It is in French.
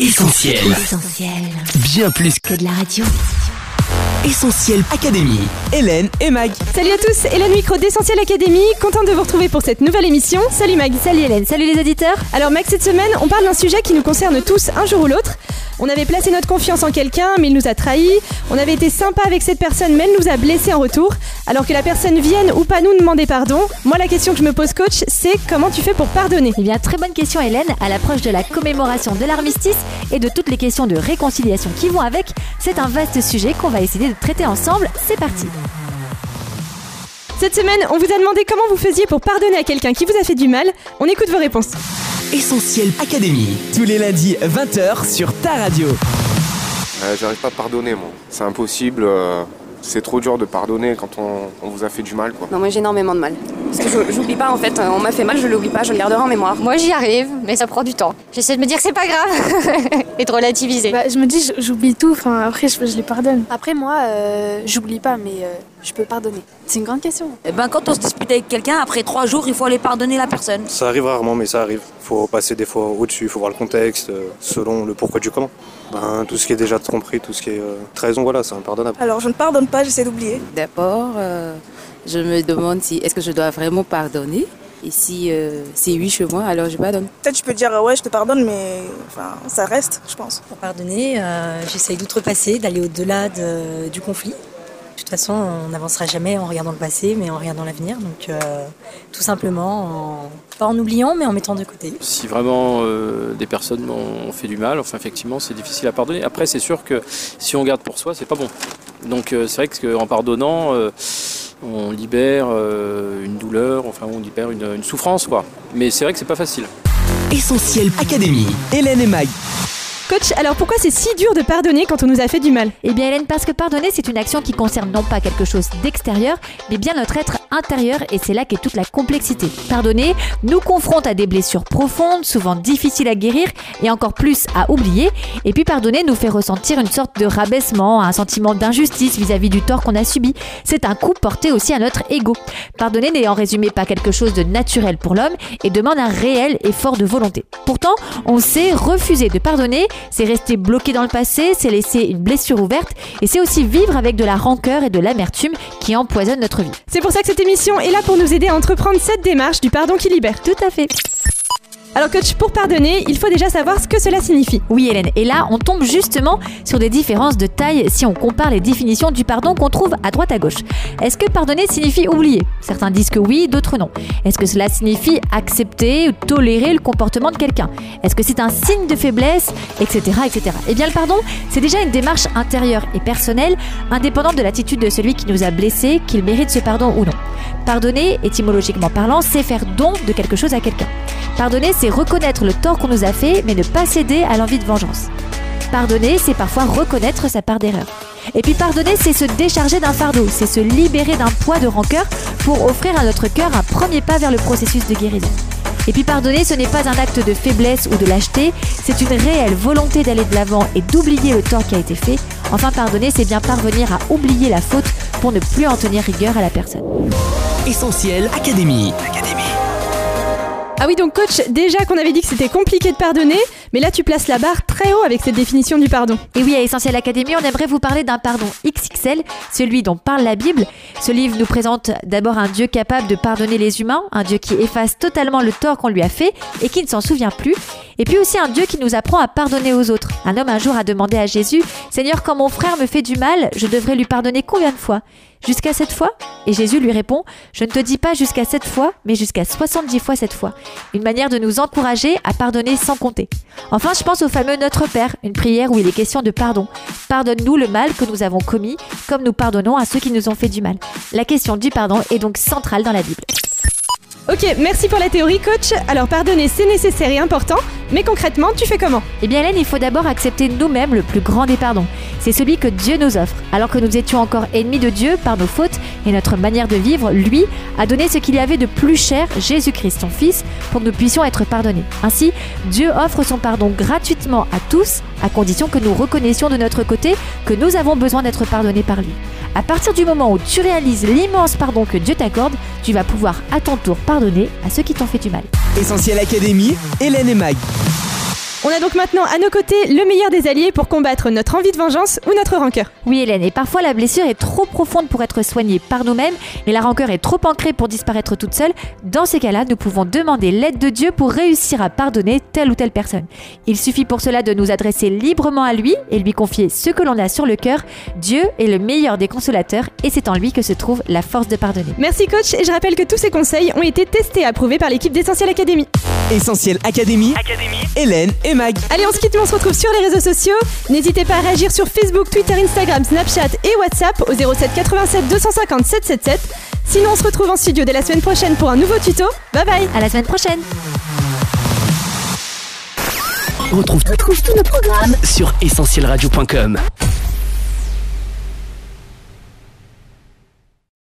Essentiel. Essentiel. Bien plus Que de la radio. Essentiel Académie. Hélène et Mag. Salut à tous, Hélène Micro d'Essentiel Académie, contente de vous retrouver pour cette nouvelle émission. Salut Mag. Salut Hélène, salut les auditeurs. Alors Mag, cette semaine, on parle d'un sujet qui nous concerne tous un jour ou l'autre. On avait placé notre confiance en quelqu'un, mais il nous a trahis. On avait été sympa avec cette personne, mais elle nous a blessés en retour. Alors que la personne vienne ou pas nous demander pardon, moi la question que je me pose coach, c'est comment tu fais pour pardonner? Eh bien, très bonne question Hélène. À l'approche de la commémoration de l'armistice et de toutes les questions de réconciliation qui vont avec, c'est un vaste sujet qu'on va essayer de traiter ensemble. C'est parti. Cette semaine, on vous a demandé comment vous faisiez pour pardonner à quelqu'un qui vous a fait du mal. On écoute vos réponses. Essentiel Académie. Tous les lundis, 20h sur ta radio. Euh, J'arrive pas à pardonner, moi. C'est impossible. euh, c'est trop dur de pardonner quand on, on vous a fait du mal, quoi. Non, moi j'ai énormément de mal. Parce que je- j'oublie pas en fait, on m'a fait mal, je l'oublie pas, je le garderai en mémoire. Moi j'y arrive, mais ça prend du temps. J'essaie de me dire que c'est pas grave et de relativiser. Bah, je me dis, j'oublie tout, enfin, après, je, je les pardonne. Après, moi, euh, j'oublie pas, mais euh, je peux pardonner. C'est une grande question. Eh ben, quand on se dispute avec quelqu'un, après trois jours, il faut aller pardonner la personne. Ça arrive rarement, mais ça arrive. Faut passer des fois au-dessus, il faut voir le contexte, euh, selon le pourquoi du comment. Ben, tout ce qui est déjà compris, tout ce qui est euh, trahison, voilà, c'est impardonnable. Alors je ne pardonne pas, j'essaie d'oublier. D'abord, euh, je me demande si est-ce que je dois vraiment pardonner? Et si euh, c'est oui chez moi, alors je pardonne. Peut-être tu peux dire ouais je te pardonne mais enfin ça reste je pense. Pour pardonner, euh, j'essaye d'outrepasser, d'aller au-delà de- du conflit. De toute façon, on n'avancera jamais en regardant le passé, mais en regardant l'avenir. Donc, euh, tout simplement, en- pas en oubliant, mais en mettant de côté. Si vraiment euh, des personnes m'ont fait du mal, enfin effectivement c'est difficile à pardonner. Après c'est sûr que si on garde pour soi c'est pas bon. Donc euh, c'est vrai qu'en pardonnant euh, on libère euh, une douleur, enfin on libère une, une souffrance quoi. Mais c'est vrai que c'est pas facile. Essentiel Académie. Hélène et Mag. Coach, alors pourquoi c'est si dur de pardonner quand on nous a fait du mal Eh bien Hélène, parce que pardonner, c'est une action qui concerne non pas quelque chose d'extérieur, mais bien notre être intérieur, et c'est là qu'est toute la complexité. Pardonner nous confronte à des blessures profondes, souvent difficiles à guérir, et encore plus à oublier. Et puis pardonner nous fait ressentir une sorte de rabaissement, un sentiment d'injustice vis-à-vis du tort qu'on a subi. C'est un coup porté aussi à notre ego. Pardonner n'est en résumé pas quelque chose de naturel pour l'homme et demande un réel effort de volonté. Pourtant, on sait refuser de pardonner, c'est rester bloqué dans le passé, c'est laisser une blessure ouverte et c'est aussi vivre avec de la rancœur et de l'amertume qui empoisonnent notre vie. C'est pour ça que cette émission est là pour nous aider à entreprendre cette démarche du pardon qui libère. Tout à fait. Alors coach, pour pardonner, il faut déjà savoir ce que cela signifie. Oui Hélène, et là on tombe justement sur des différences de taille si on compare les définitions du pardon qu'on trouve à droite à gauche. Est-ce que pardonner signifie oublier? Certains disent que oui, d'autres non. Est-ce que cela signifie accepter ou tolérer le comportement de quelqu'un? Est-ce que c'est un signe de faiblesse Etc. etc. Eh bien le pardon, c'est déjà une démarche intérieure et personnelle, indépendante de l'attitude de celui qui nous a blessés, qu'il mérite ce pardon ou non. Pardonner, étymologiquement parlant, c'est faire don de quelque chose à quelqu'un. Pardonner, c'est reconnaître le tort qu'on nous a fait, mais ne pas céder à l'envie de vengeance. Pardonner, c'est parfois reconnaître sa part d'erreur. Et puis pardonner, c'est se décharger d'un fardeau, c'est se libérer d'un poids de rancœur pour offrir à notre cœur un premier pas vers le processus de guérison. Et puis pardonner, ce n'est pas un acte de faiblesse ou de lâcheté, c'est une réelle volonté d'aller de l'avant et d'oublier le tort qui a été fait. Enfin, pardonner, c'est bien parvenir à oublier la faute pour ne plus en tenir rigueur à la personne. Essentiel Académie. Ah oui donc coach, déjà qu'on avait dit que c'était compliqué de pardonner, mais là tu places la barre très haut avec cette définition du pardon. Et oui, à Essentiel Académie, on aimerait vous parler d'un pardon XXL, celui dont parle la Bible. Ce livre nous présente d'abord un Dieu capable de pardonner les humains, un Dieu qui efface totalement le tort qu'on lui a fait et qui ne s'en souvient plus, et puis aussi un Dieu qui nous apprend à pardonner aux autres. Un homme un jour a demandé à Jésus, Seigneur, quand mon frère me fait du mal, je devrais lui pardonner combien de fois? Jusqu'à sept fois Et Jésus lui répond, Je ne te dis pas jusqu'à sept fois, mais jusqu'à 70 fois cette fois. Une manière de nous encourager à pardonner sans compter. Enfin, je pense au fameux Notre Père, une prière où il est question de pardon. Pardonne-nous le mal que nous avons commis, comme nous pardonnons à ceux qui nous ont fait du mal. La question du pardon est donc centrale dans la Bible. Ok, merci pour la théorie coach. Alors pardonner c'est nécessaire et important, mais concrètement tu fais comment? Eh bien Hélène, il faut d'abord accepter nous-mêmes le plus grand des pardons. C'est celui que Dieu nous offre. Alors que nous étions encore ennemis de Dieu par nos fautes et notre manière de vivre, lui a donné ce qu'il y avait de plus cher, Jésus-Christ, son Fils, pour que nous puissions être pardonnés. Ainsi, Dieu offre son pardon gratuitement à tous, à condition que nous reconnaissions de notre côté que nous avons besoin d'être pardonnés par lui. À partir du moment où tu réalises l'immense pardon que Dieu t'accorde, tu vas pouvoir à ton tour pardonner à ceux qui t'ont fait du mal. Essentiel Académie, Hélène et Mag. On a donc maintenant à nos côtés le meilleur des alliés pour combattre notre envie de vengeance ou notre rancœur. Oui Hélène, et parfois la blessure est trop profonde pour être soignée par nous-mêmes et la rancœur est trop ancrée pour disparaître toute seule. Dans ces cas-là, nous pouvons demander l'aide de Dieu pour réussir à pardonner telle ou telle personne. Il suffit pour cela de nous adresser librement à lui et lui confier ce que l'on a sur le cœur. Dieu est le meilleur des consolateurs et c'est en lui que se trouve la force de pardonner. Merci coach et je rappelle que tous ces conseils ont été testés et approuvés par l'équipe d'Essentiel Academy. Essentiel Académie, Hélène et Mag. Allez, on se quitte, mais on se retrouve sur les réseaux sociaux. N'hésitez pas à réagir sur Facebook, Twitter, Instagram, Snapchat et WhatsApp au 07 87 250 777. Sinon, on se retrouve en studio dès la semaine prochaine pour un nouveau tuto. Bye bye À la semaine prochaine Retrouve, retrouve tous nos programmes sur essentielradio.com.